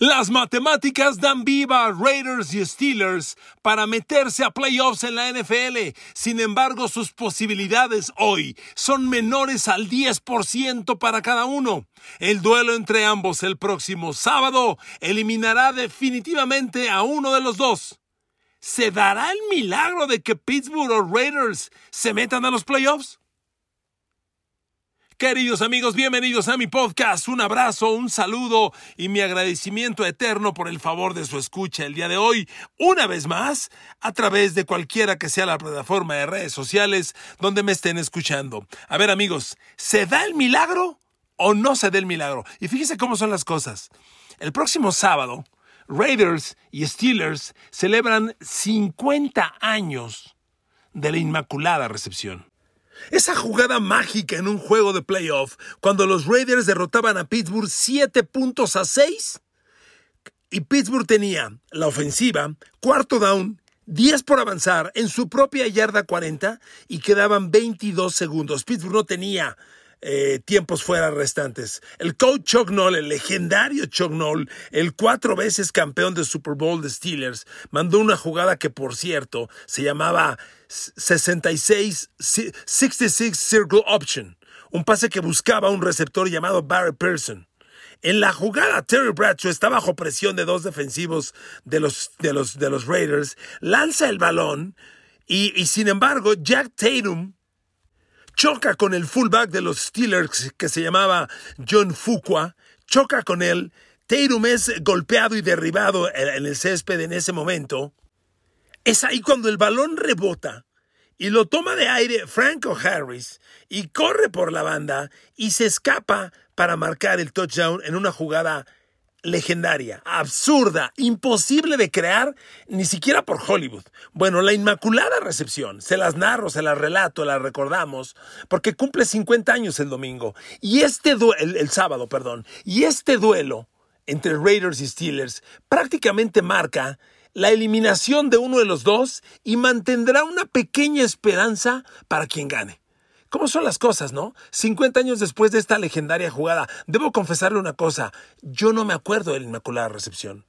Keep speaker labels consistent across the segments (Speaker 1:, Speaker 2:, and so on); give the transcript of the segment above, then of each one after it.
Speaker 1: Las matemáticas dan viva a Raiders y Steelers para meterse a playoffs en la NFL. Sin embargo, sus posibilidades hoy son menores al 10% para cada uno. El duelo entre ambos el próximo sábado eliminará definitivamente a uno de los dos. ¿Se dará el milagro de que Pittsburgh o Raiders se metan a los playoffs? Queridos amigos, bienvenidos a mi podcast. Un abrazo, un saludo y mi agradecimiento eterno por el favor de su escucha el día de hoy, una vez más, a través de cualquiera que sea la plataforma de redes sociales donde me estén escuchando. A ver amigos, ¿se da el milagro o no se da el milagro? Y fíjense cómo son las cosas. El próximo sábado, Raiders y Steelers celebran 50 años de la Inmaculada Recepción. Esa jugada mágica en un juego de playoff, cuando los Raiders derrotaban a Pittsburgh 7 puntos a 6, y Pittsburgh tenía la ofensiva, cuarto down, 10 por avanzar en su propia yarda 40 y quedaban 22 segundos. Pittsburgh no tenía eh, tiempos fuera restantes. El coach Chuck Noll, el legendario Chuck Noll, el cuatro veces campeón de Super Bowl de Steelers, mandó una jugada que, por cierto, se llamaba 66, 66 Circle Option, un pase que buscaba un receptor llamado Barry Pearson. En la jugada, Terry Bradshaw está bajo presión de dos defensivos de los, de los, de los Raiders, lanza el balón y, y sin embargo, Jack Tatum choca con el fullback de los Steelers que se llamaba John Fuqua, choca con él, Tatum es golpeado y derribado en el césped en ese momento. Es ahí cuando el balón rebota y lo toma de aire Franco Harris y corre por la banda y se escapa para marcar el touchdown en una jugada legendaria, absurda, imposible de crear ni siquiera por Hollywood. Bueno, la Inmaculada Recepción, se las narro, se las relato, las recordamos, porque cumple 50 años el domingo, y este duelo, el, sábado, perdón, y este duelo entre Raiders y Steelers prácticamente marca la eliminación de uno de los dos y mantendrá una pequeña esperanza para quien gane. ¿Cómo son las cosas, no? 50 años después de esta legendaria jugada, debo confesarle una cosa, yo no me acuerdo de la Inmaculada Recepción.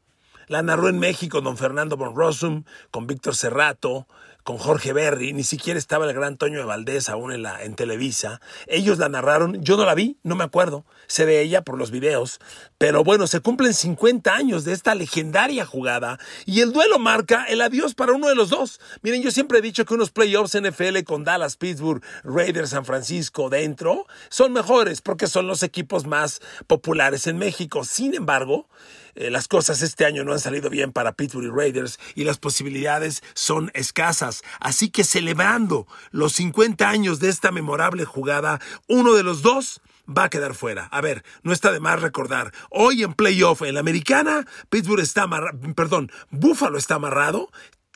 Speaker 1: La narró en México don Fernando von Rossum, con Víctor Cerrato, con Jorge Berry, ni siquiera estaba el gran Toño de Valdés aún en, la, en Televisa. Ellos la narraron, yo no la vi, no me acuerdo, sé de ella por los videos, pero bueno, se cumplen 50 años de esta legendaria jugada y el duelo marca el adiós para uno de los dos. Miren, yo siempre he dicho que unos playoffs NFL con Dallas, Pittsburgh, Raiders, San Francisco dentro son mejores porque son los equipos más populares en México. Sin embargo, eh, las cosas este año no han salido bien para Pittsburgh Raiders y las posibilidades son escasas. Así que celebrando los 50 años de esta memorable jugada, uno de los dos va a quedar fuera. A ver, no está de más recordar. Hoy en playoff en la americana, Pittsburgh está amarrado, perdón, Buffalo está amarrado,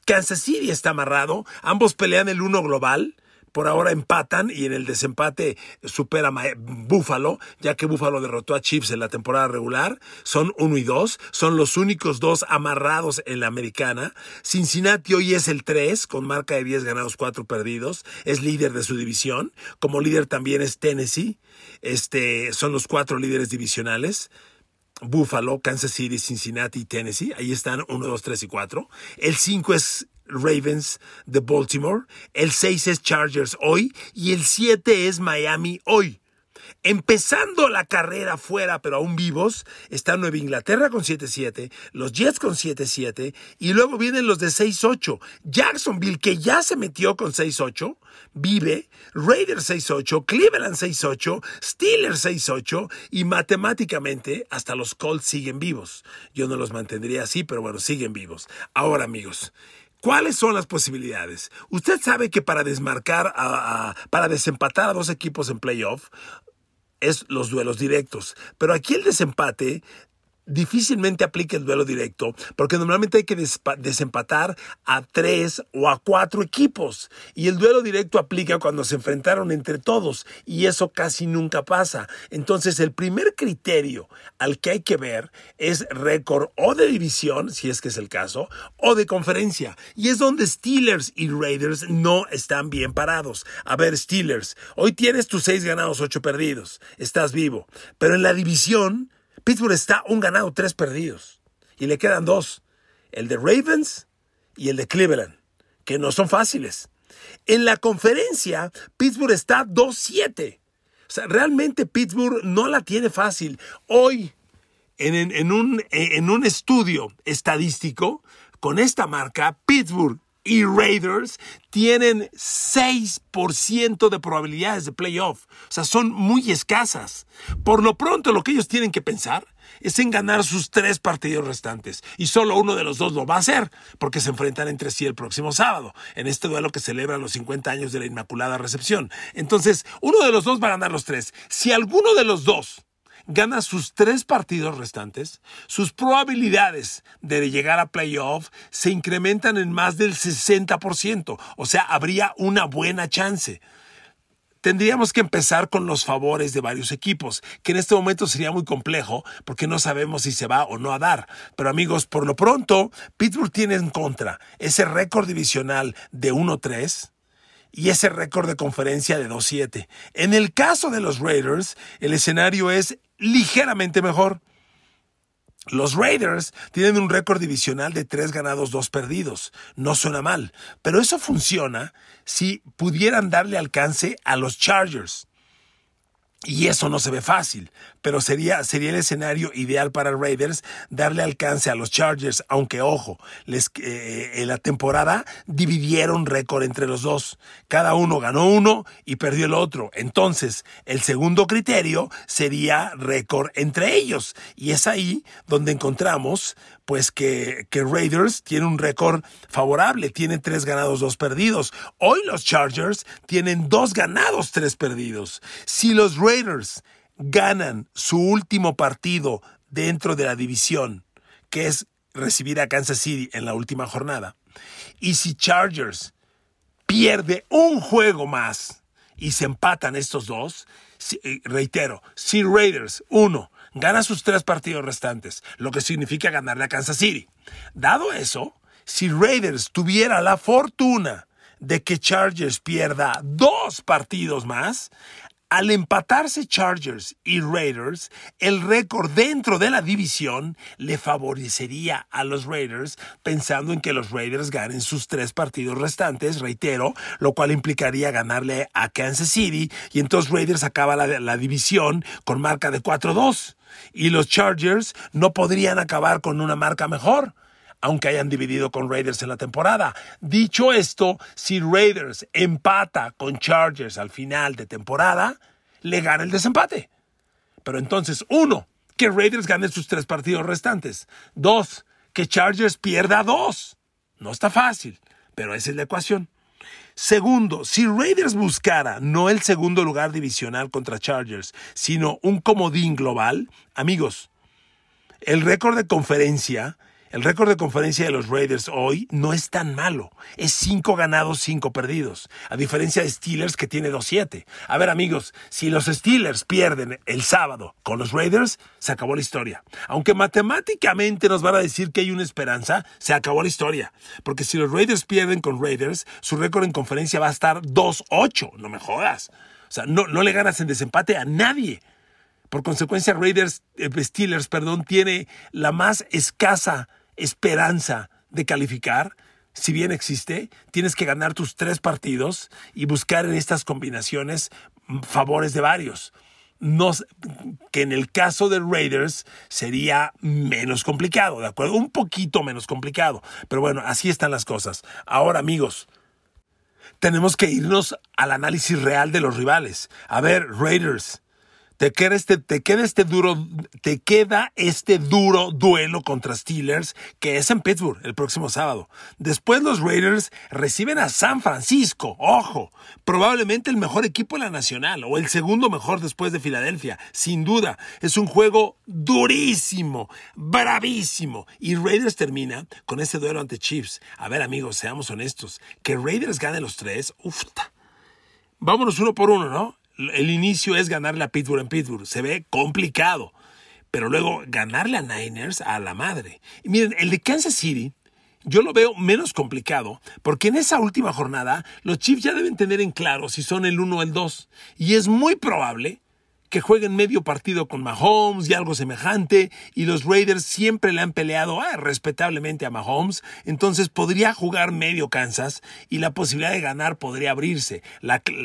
Speaker 1: Kansas City está amarrado, ambos pelean el uno global por ahora empatan y en el desempate supera Buffalo, ya que Buffalo derrotó a Chiefs en la temporada regular. Son uno y dos, son los únicos dos amarrados en la americana. Cincinnati hoy es el 3, con marca de 10 ganados, 4 perdidos. Es líder de su división. Como líder también es Tennessee. Este, son los cuatro líderes divisionales. Buffalo, Kansas City, Cincinnati y Tennessee. Ahí están 1, 2, 3 y 4. El 5 es Ravens de Baltimore, el 6 es Chargers hoy y el 7 es Miami hoy. Empezando la carrera fuera, pero aún vivos, está Nueva Inglaterra con 7-7, los Jets con 7-7 y luego vienen los de 6-8. Jacksonville, que ya se metió con 6-8, vive, Raiders 6-8, Cleveland 6-8, Steelers 6-8 y matemáticamente hasta los Colts siguen vivos. Yo no los mantendría así, pero bueno, siguen vivos. Ahora amigos, ¿Cuáles son las posibilidades? Usted sabe que para desmarcar, para desempatar a dos equipos en playoff, es los duelos directos. Pero aquí el desempate difícilmente aplica el duelo directo, porque normalmente hay que desempatar a tres o a cuatro equipos. Y el duelo directo aplica cuando se enfrentaron entre todos, y eso casi nunca pasa. Entonces, el primer criterio al que hay que ver es récord o de división, si es que es el caso, o de conferencia. Y es donde Steelers y Raiders no están bien parados. A ver, Steelers, hoy tienes tus seis ganados, ocho perdidos. Estás vivo. Pero en la división, Pittsburgh está un ganado, tres perdidos. Y le quedan dos, el de Ravens y el de Cleveland, que no son fáciles. En la conferencia, Pittsburgh está 2-7. O sea, realmente Pittsburgh no la tiene fácil. Hoy, en, en un estudio estadístico, con esta marca, Pittsburgh y Raiders tienen 6% de probabilidades de playoff. O sea, son muy escasas. Por lo pronto, lo que ellos tienen que pensar es en ganar sus tres partidos restantes. Y solo uno de los dos lo va a hacer, porque se enfrentan entre sí el próximo sábado, en este duelo que celebra los 50 años de la Inmaculada Recepción. Entonces, uno de los dos va a ganar los tres. Si alguno de los dos gana sus tres partidos restantes, sus probabilidades de llegar a playoff se incrementan en más del 60%. O sea, habría una buena chance tendríamos que empezar con los favores de varios equipos, que en este momento sería muy complejo porque no sabemos si se va o no a dar. Pero amigos, por lo pronto, Pittsburgh tiene en contra ese récord divisional de 1-3 y ese récord de conferencia de 2-7. En el caso de los Raiders, el escenario es ligeramente mejor. Los Raiders tienen un récord divisional de tres ganados, dos perdidos. No suena mal, pero eso funciona si pudieran darle alcance a los Chargers. Y eso no se ve fácil, pero sería, sería el escenario ideal para Raiders darle alcance a los Chargers, aunque ojo, les, eh, en la temporada dividieron récord entre los dos. Cada uno ganó uno y perdió el otro. Entonces, el segundo criterio sería récord entre ellos. Y es ahí donde encontramos pues que, que Raiders tiene un récord favorable, tiene tres ganados, dos perdidos. Hoy los Chargers tienen dos ganados, tres perdidos. Si los Raiders ganan su último partido dentro de la división, que es recibir a Kansas City en la última jornada, y si Chargers pierde un juego más y se empatan estos dos, eh, reitero, si Raiders, uno, gana sus tres partidos restantes, lo que significa ganarle a Kansas City. Dado eso, si Raiders tuviera la fortuna de que Chargers pierda dos partidos más, al empatarse Chargers y Raiders, el récord dentro de la división le favorecería a los Raiders, pensando en que los Raiders ganen sus tres partidos restantes, reitero, lo cual implicaría ganarle a Kansas City, y entonces Raiders acaba la, división con marca de 4-2, y los Chargers no podrían acabar con una marca mejor aunque hayan dividido con Raiders en la temporada. Dicho esto, si Raiders empata con Chargers al final de temporada, le gana el desempate. Pero entonces, uno, que Raiders gane sus tres partidos restantes. Dos, que Chargers pierda dos. No está fácil, pero esa es la ecuación. Segundo, si Raiders buscara no el segundo lugar divisional contra Chargers, sino un comodín global, amigos, el récord de conferencia el récord de conferencia de los Raiders hoy no es tan malo. Es 5 ganados, 5 perdidos. A diferencia de Steelers que tiene 2-7. A ver amigos, si los Steelers pierden el sábado con los Raiders, se acabó la historia. Aunque matemáticamente nos van a decir que hay una esperanza, se acabó la historia. Porque si los Raiders pierden con Raiders, su récord en conferencia va a estar 2-8. No me jodas. O sea, no, no le ganas en desempate a nadie. Por consecuencia, Raiders, eh, Steelers, perdón, tiene la más escasa esperanza de calificar, si bien existe, tienes que ganar tus tres partidos y buscar en estas combinaciones favores de varios. Que en el caso de Raiders sería menos complicado, ¿de acuerdo? Un poquito menos complicado. Pero bueno, así están las cosas. Ahora, amigos, tenemos que irnos al análisis real de los rivales. A ver, Raiders, te queda este, te este duro, te queda este duro duelo contra Steelers que es en Pittsburgh el próximo sábado. Después los Raiders reciben a San Francisco, ojo, probablemente el mejor equipo de la nacional o el segundo mejor después de Filadelfia, sin duda. Es un juego durísimo, bravísimo y Raiders termina con ese duelo ante Chiefs. A ver amigos, seamos honestos, que Raiders gane los tres, ufta. Vámonos uno por uno, ¿no? El inicio es ganarle a Pittsburgh en Pittsburgh. Se ve complicado. Pero luego ganarle a Niners a la madre. Y miren, el de Kansas City, yo lo veo menos complicado, porque en esa última jornada los Chiefs ya deben tener en claro si son el 1 o el 2. Y es muy probable que jueguen medio partido con Mahomes y algo semejante, y los Raiders siempre le han peleado ah, respetablemente a Mahomes, entonces podría jugar medio Kansas y la posibilidad de ganar podría abrirse.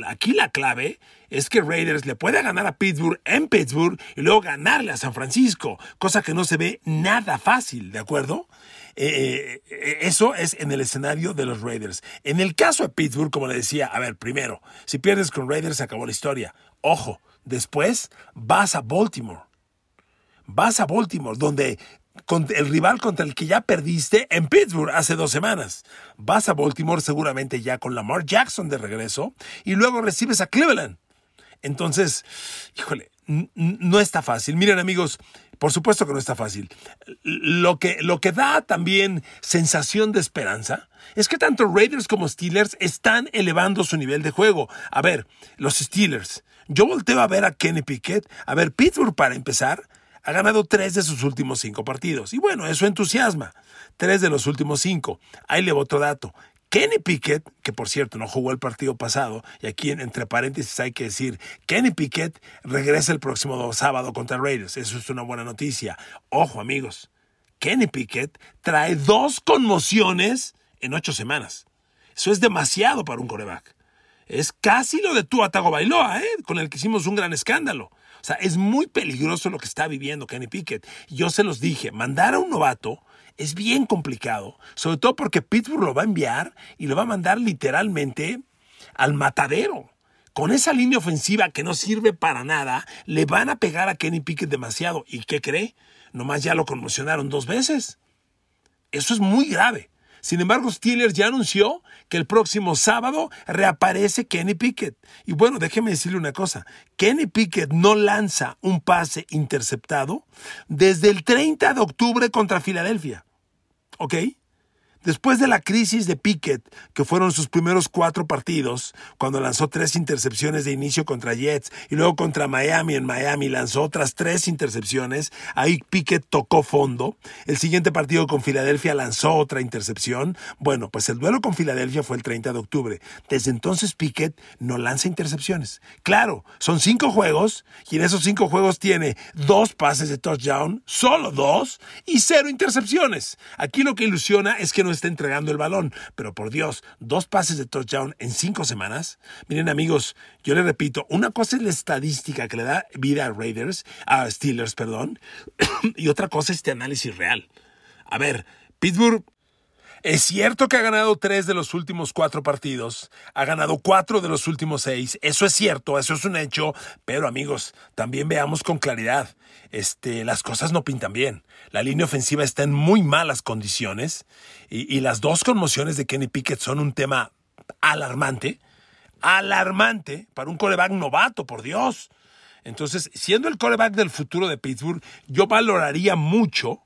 Speaker 1: aquí la clave es que Raiders le puede ganar a Pittsburgh en Pittsburgh y luego ganarle a San Francisco, cosa que no se ve nada fácil, ¿de acuerdo? Eh, eh, eso es en el escenario de los Raiders. En el caso de Pittsburgh, como le decía, a ver, primero, si pierdes con Raiders se acabó la historia. Ojo, después vas a Baltimore. Vas a Baltimore, donde el rival contra el que ya perdiste en Pittsburgh hace dos semanas. Vas a Baltimore seguramente ya con Lamar Jackson de regreso y luego recibes a Cleveland. Entonces, híjole, no está fácil. Miren amigos, por supuesto que no está fácil. Lo que, lo que da también sensación de esperanza es que tanto Raiders como Steelers están elevando su nivel de juego. A ver, los Steelers. Yo volteo a ver a Kenny Pickett. A ver, Pittsburgh para empezar ha ganado tres de sus últimos cinco partidos. Y bueno, eso entusiasma. Tres de los últimos cinco. Ahí le otro dato. Kenny Pickett, que por cierto no jugó el partido pasado, y aquí entre paréntesis hay que decir, Kenny Pickett regresa el próximo sábado contra Raiders. Eso es una buena noticia. Ojo amigos, Kenny Pickett trae dos conmociones en ocho semanas. Eso es demasiado para un coreback. Es casi lo de tu Atago Bailoa, ¿eh? con el que hicimos un gran escándalo. O sea, es muy peligroso lo que está viviendo Kenny Pickett. Yo se los dije, mandar a un novato es bien complicado, sobre todo porque Pittsburgh lo va a enviar y lo va a mandar literalmente al matadero. Con esa línea ofensiva que no sirve para nada, le van a pegar a Kenny Pickett demasiado. ¿Y qué cree? Nomás ya lo conmocionaron dos veces. Eso es muy grave. Sin embargo, Steelers ya anunció que el próximo sábado reaparece Kenny Pickett. Y bueno, déjeme decirle una cosa. Kenny Pickett no lanza un pase interceptado desde el 30 de octubre contra Filadelfia. ¿Ok? Después de la crisis de Pickett, que fueron sus primeros cuatro partidos, cuando lanzó tres intercepciones de inicio contra Jets y luego contra Miami en Miami lanzó otras tres intercepciones, ahí Pickett tocó fondo. El siguiente partido con Filadelfia lanzó otra intercepción. Bueno, pues el duelo con Filadelfia fue el 30 de octubre. Desde entonces Pickett no lanza intercepciones. Claro, son cinco juegos y en esos cinco juegos tiene dos pases de touchdown, solo dos, y cero intercepciones. Aquí lo que ilusiona es que no está entregando el balón. Pero por Dios, dos pases de touchdown en cinco semanas. Miren amigos, yo les repito, una cosa es la estadística que le da vida a Raiders, a Steelers, perdón, y otra cosa es este análisis real. A ver, Pittsburgh es cierto que ha ganado tres de los últimos cuatro partidos, ha ganado cuatro de los últimos seis, eso es cierto, eso es un hecho, pero amigos, también veamos con claridad, este, las cosas no pintan bien. La línea ofensiva está en muy malas condiciones y, y las dos conmociones de Kenny Pickett son un tema alarmante, alarmante para un coreback novato, por Dios. Entonces, siendo el coreback del futuro de Pittsburgh, yo valoraría mucho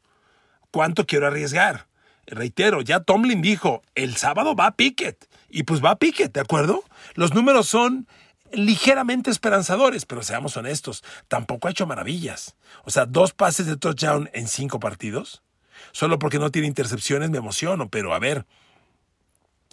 Speaker 1: cuánto quiero arriesgar reitero, ya Tomlin dijo, el sábado va Pickett. Y pues va Pickett, ¿de acuerdo? Los números son ligeramente esperanzadores, pero seamos honestos, tampoco ha hecho maravillas. O sea, dos pases de touchdown en cinco partidos. Solo porque no tiene intercepciones me emociono, pero a ver.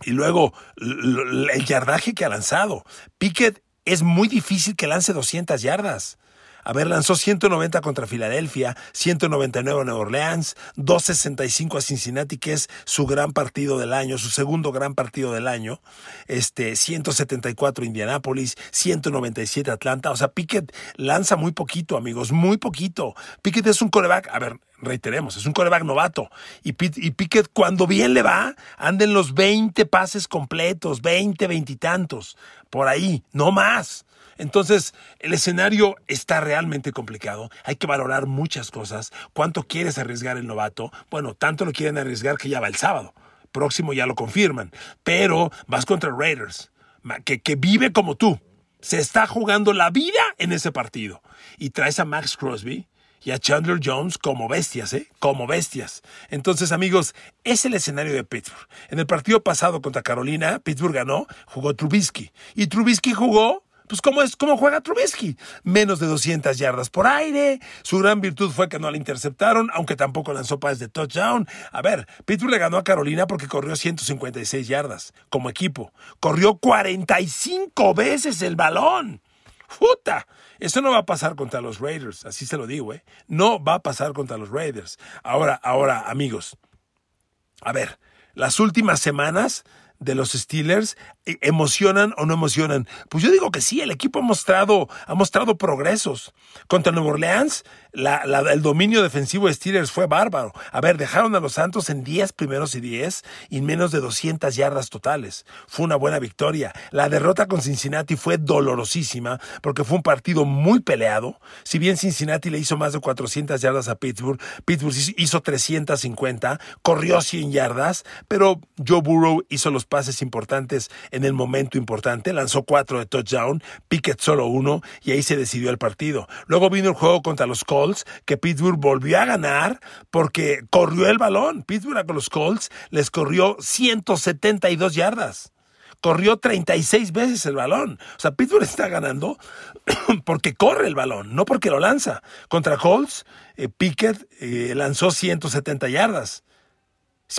Speaker 1: Y luego, el yardaje que ha lanzado. Pickett es muy difícil que lance 200 yardas. A ver, lanzó 190 contra Filadelfia, 199 a Nueva Orleans, 265 a Cincinnati, que es su gran partido del año, su segundo gran partido del año, este, 174 Indianápolis, 197 Atlanta. O sea, Pickett lanza muy poquito, amigos, muy poquito. Pickett es un coreback, a ver, reiteremos, es un coreback novato. Y, Pickett, cuando bien le va, anda en los 20 pases completos, 20, 20 y tantos, por ahí, no más. Entonces, el escenario está realmente complicado. Hay que valorar muchas cosas. ¿Cuánto quieres arriesgar el novato? Bueno, tanto lo quieren arriesgar que ya va el sábado. Próximo ya lo confirman. Pero vas contra Raiders, que, que vive como tú. Se está jugando la vida en ese partido. Y traes a Max Crosby, y a Chandler Jones como bestias, ¿eh? Como bestias. Entonces, amigos, es el escenario de Pittsburgh. En el partido pasado contra Carolina, Pittsburgh ganó, jugó Trubisky. Y Trubisky jugó pues ¿cómo, es, cómo juega Trubisky. Menos de 200 yardas por aire. Su gran virtud fue que no la interceptaron, aunque tampoco lanzó pases de touchdown. A ver, Pittsburgh le ganó a Carolina porque corrió 156 yardas como equipo. Corrió 45 veces el balón. ¡Puta! Eso no va a pasar contra los Raiders, así se lo digo, ¿eh? No va a pasar contra los Raiders. Ahora, ahora, amigos, a ver, las últimas semanas de los Steelers ¿E-, emocionan o no emocionan? Pues yo digo que sí, el equipo ha mostrado, ha mostrado progresos. Contra Nueva Orleans, el dominio defensivo de Steelers fue bárbaro. A ver, dejaron a los Santos en 10 primeros y 10 y menos de 200 yardas totales. Fue una buena victoria. La derrota con Cincinnati fue dolorosísima porque fue un partido muy peleado. Si bien Cincinnati le hizo más de 400 yardas a Pittsburgh, Pittsburgh hizo 350, corrió 100 yardas, pero Joe Burrow hizo los pases importantes en el momento importante, lanzó cuatro de touchdown, Pickett solo uno y ahí se decidió el partido. Luego vino el juego contra los Colts, que Pittsburgh volvió a ganar porque corrió el balón. Pittsburgh con los Colts les corrió 172 yardas corrió 36 veces el balón. O sea, Pittsburgh está ganando porque corre el balón, no porque lo lanza. Contra Colts, eh, Pickett eh, lanzó 170 yardas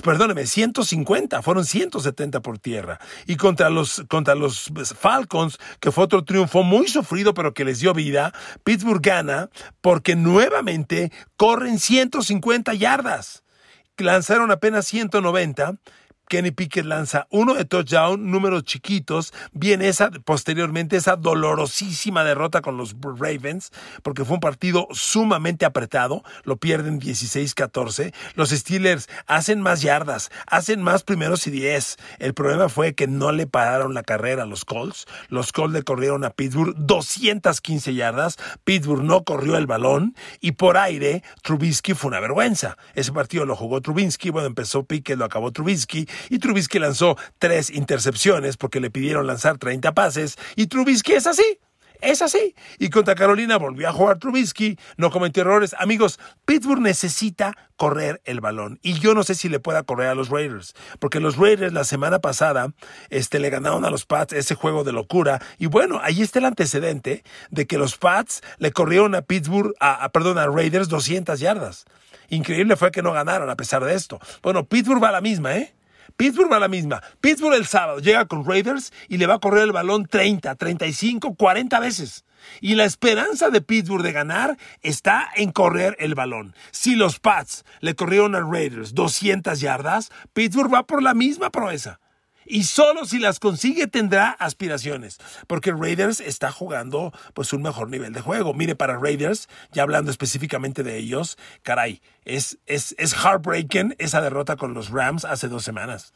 Speaker 1: perdóneme, 150, fueron 170 por tierra. Y contra los, contra los Falcons, que fue otro triunfo muy sufrido, pero que les dio vida, Pittsburgh gana porque nuevamente corren 150 yardas. Lanzaron apenas 190 Kenny Pickett lanza uno de touchdown, números chiquitos. Viene esa, posteriormente, esa dolorosísima derrota con los Ravens, porque fue un partido sumamente apretado. Lo pierden 16-14. Los Steelers hacen más yardas, hacen más primeros y 10. El problema fue que no le pararon la carrera a los Colts. Los Colts le corrieron a Pittsburgh 215 yardas. Pittsburgh no corrió el balón. Y por aire, Trubisky fue una vergüenza. Ese partido lo jugó Trubisky. Bueno, empezó Pickett, lo acabó Trubisky y Trubisky lanzó tres intercepciones porque le pidieron lanzar 30 pases y Trubisky es así. Es así. Y contra Carolina volvió a jugar Trubisky, no cometió errores. Amigos, Pittsburgh necesita correr el balón. Y yo no sé si le pueda correr a los Raiders. Porque los Raiders la semana pasada este, le ganaron a los Pats ese juego de locura. Y bueno, ahí está el antecedente de que los Pats le corrieron a Pittsburgh, a, perdón, a Raiders 200 yardas. Increíble fue que no ganaron a pesar de esto. Bueno, Pittsburgh va a la misma, ¿eh? Pittsburgh va a la misma. Pittsburgh el sábado llega con Raiders y le va a correr el balón 30, 35, 40 veces. Y la esperanza de Pittsburgh de ganar está en correr el balón. Si los Pats le corrieron a Raiders 200 yardas, Pittsburgh va por la misma proeza y solo si las consigue tendrá aspiraciones, porque Raiders está jugando pues un mejor nivel de juego. Mire, para Raiders, ya hablando específicamente de ellos, caray, es, es, es heartbreaking esa derrota con los Rams hace dos semanas.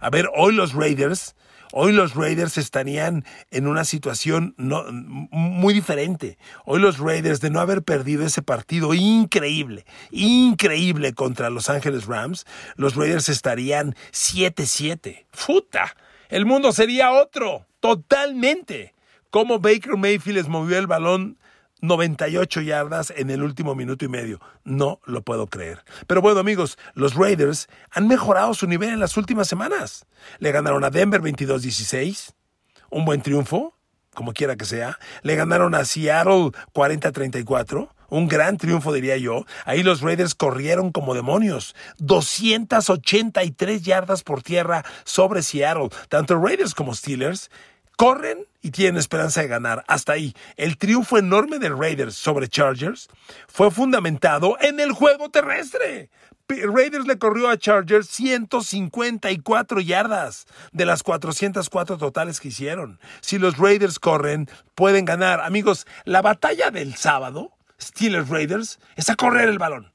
Speaker 1: A ver, hoy los Raiders Hoy los Raiders estarían en una situación no, muy diferente. Hoy los Raiders, de no haber perdido ese partido increíble, increíble contra Los Ángeles Rams, los Raiders estarían 7-7. ¡Futa! El mundo sería otro, totalmente. Como Baker Mayfield les movió el balón 98 yardas en el último minuto y medio. No lo puedo creer. Pero bueno, amigos, los Raiders han mejorado su nivel en las últimas semanas. Le ganaron a Denver 22-16, un buen triunfo, como quiera que sea. Le ganaron a Seattle 40-34. Un gran triunfo, diría yo. Ahí los Raiders corrieron como demonios. 283 yardas por tierra sobre Seattle. Tanto Raiders como Steelers corren y tienen esperanza de ganar. Hasta ahí, el triunfo enorme de Raiders sobre Chargers fue fundamentado en el juego terrestre. Raiders le corrió a Chargers 154 yardas de las 404 totales que hicieron. Si los Raiders corren, pueden ganar. Amigos, la batalla del sábado, Steelers Raiders, es a correr el balón.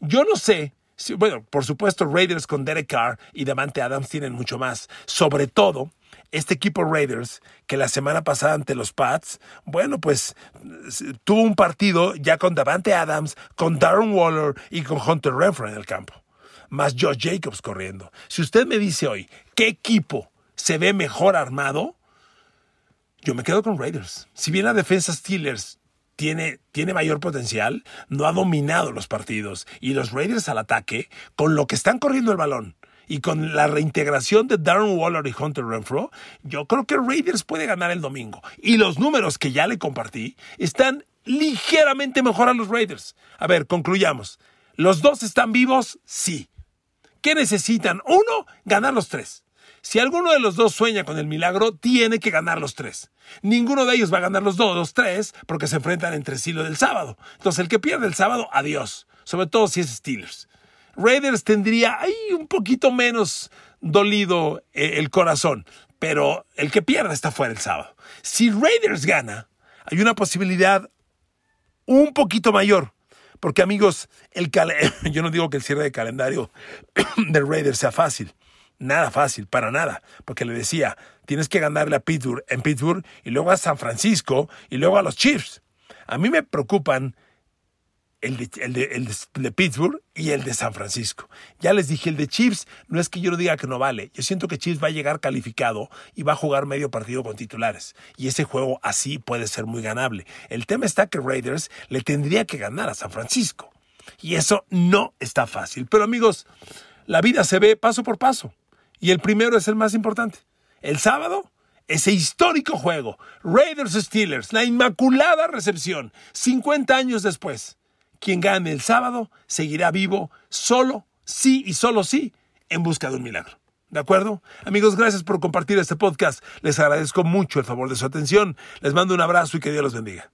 Speaker 1: Yo no sé bueno, por supuesto, Raiders con Derek Carr y Davante Adams tienen mucho más. Sobre todo, este equipo Raiders, que la semana pasada ante los Pats, bueno, pues tuvo un partido ya con Davante Adams, con Darren Waller y con Hunter Renfro en el campo, más Josh Jacobs corriendo. Si usted me dice hoy, ¿qué equipo se ve mejor armado? Yo me quedo con Raiders. Si bien la defensa Steelers tiene, tiene, mayor potencial, no ha dominado los partidos. Y los Raiders al ataque, con lo que están corriendo el balón, y con la reintegración de Darren Waller y Hunter Renfro, yo creo que Raiders puede ganar el domingo. Y los números que ya le compartí están ligeramente mejor a los Raiders. A ver, concluyamos. ¿Los dos están vivos? Sí. ¿Qué necesitan? Uno, ganar los tres. Si alguno de los dos sueña con el milagro, tiene que ganar los tres. Ninguno de ellos va a ganar los dos, los tres, porque se enfrentan entre sí lo del sábado. Entonces, el que pierde el sábado, adiós. Sobre todo si es Steelers. Raiders tendría ahí un poquito menos dolido eh, el corazón, pero el que pierde está fuera el sábado. Si Raiders gana, hay una posibilidad un poquito mayor. Porque amigos, el yo no digo que el cierre de calendario del Raiders sea fácil. Nada fácil, para nada. Porque le decía, tienes que ganarle a Pittsburgh en Pittsburgh y luego a San Francisco y luego a los Chiefs. A mí me preocupan el de, Pittsburgh y el de San Francisco. Ya les dije, el de Chiefs no es que yo no diga que no vale. Yo siento que Chiefs va a llegar calificado y va a jugar medio partido con titulares. Y ese juego así puede ser muy ganable. El tema está que Raiders le tendría que ganar a San Francisco. Y eso no está fácil. Pero amigos, la vida se ve paso por paso. Y el primero es el más importante. El sábado, ese histórico juego, Raiders Steelers, la inmaculada recepción, 50 años después. Quien gane el sábado seguirá vivo solo, sí y solo sí, en busca de un milagro. ¿De acuerdo? Amigos, gracias por compartir este podcast. Les agradezco mucho el favor de su atención. Les mando un abrazo y que Dios los bendiga.